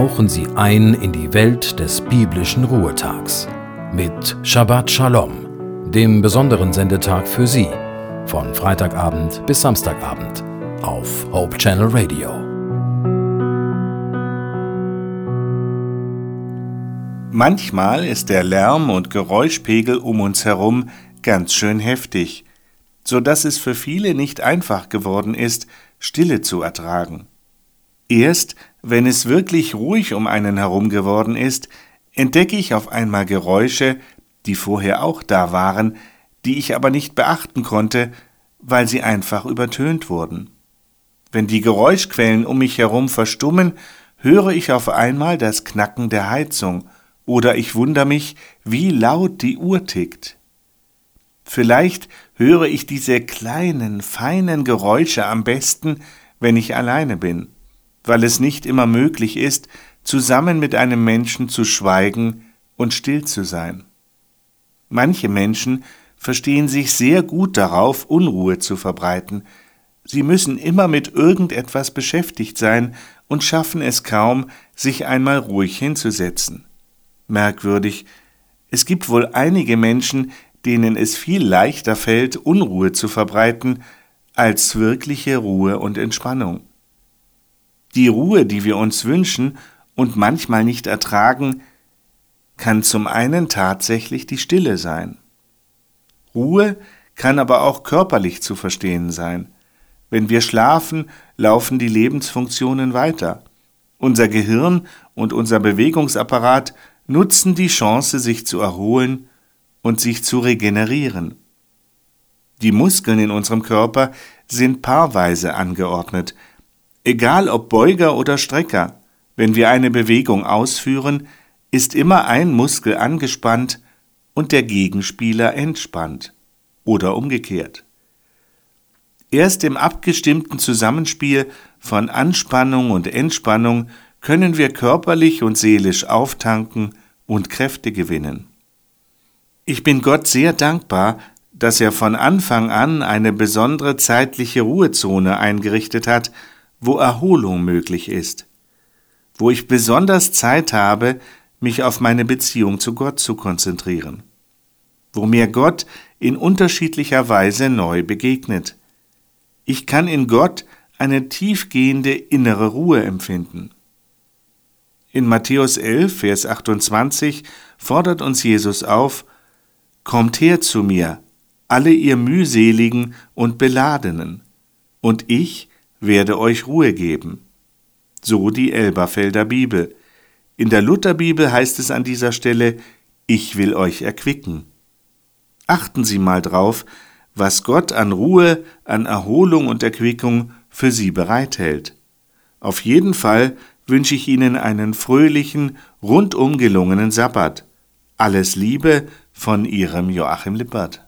tauchen Sie ein in die Welt des biblischen Ruhetags mit Shabbat Shalom, dem besonderen Sendetag für Sie, von Freitagabend bis Samstagabend auf Hope Channel Radio. Manchmal ist der Lärm und Geräuschpegel um uns herum ganz schön heftig, so dass es für viele nicht einfach geworden ist, Stille zu ertragen. Erst wenn es wirklich ruhig um einen herum geworden ist, entdecke ich auf einmal Geräusche, die vorher auch da waren, die ich aber nicht beachten konnte, weil sie einfach übertönt wurden. Wenn die Geräuschquellen um mich herum verstummen, höre ich auf einmal das Knacken der Heizung, oder ich wundere mich, wie laut die Uhr tickt. Vielleicht höre ich diese kleinen, feinen Geräusche am besten, wenn ich alleine bin weil es nicht immer möglich ist, zusammen mit einem Menschen zu schweigen und still zu sein. Manche Menschen verstehen sich sehr gut darauf, Unruhe zu verbreiten. Sie müssen immer mit irgendetwas beschäftigt sein und schaffen es kaum, sich einmal ruhig hinzusetzen. Merkwürdig, es gibt wohl einige Menschen, denen es viel leichter fällt, Unruhe zu verbreiten, als wirkliche Ruhe und Entspannung. Die Ruhe, die wir uns wünschen und manchmal nicht ertragen, kann zum einen tatsächlich die Stille sein. Ruhe kann aber auch körperlich zu verstehen sein. Wenn wir schlafen, laufen die Lebensfunktionen weiter. Unser Gehirn und unser Bewegungsapparat nutzen die Chance, sich zu erholen und sich zu regenerieren. Die Muskeln in unserem Körper sind paarweise angeordnet, Egal ob Beuger oder Strecker, wenn wir eine Bewegung ausführen, ist immer ein Muskel angespannt und der Gegenspieler entspannt oder umgekehrt. Erst im abgestimmten Zusammenspiel von Anspannung und Entspannung können wir körperlich und seelisch auftanken und Kräfte gewinnen. Ich bin Gott sehr dankbar, dass er von Anfang an eine besondere zeitliche Ruhezone eingerichtet hat, wo Erholung möglich ist, wo ich besonders Zeit habe, mich auf meine Beziehung zu Gott zu konzentrieren, wo mir Gott in unterschiedlicher Weise neu begegnet. Ich kann in Gott eine tiefgehende innere Ruhe empfinden. In Matthäus 11, Vers 28 fordert uns Jesus auf, Kommt her zu mir, alle ihr mühseligen und beladenen, und ich werde euch Ruhe geben. So die Elberfelder Bibel. In der Lutherbibel heißt es an dieser Stelle, ich will euch erquicken. Achten Sie mal drauf, was Gott an Ruhe, an Erholung und Erquickung für Sie bereithält. Auf jeden Fall wünsche ich Ihnen einen fröhlichen, rundum gelungenen Sabbat. Alles Liebe von Ihrem Joachim Lippert.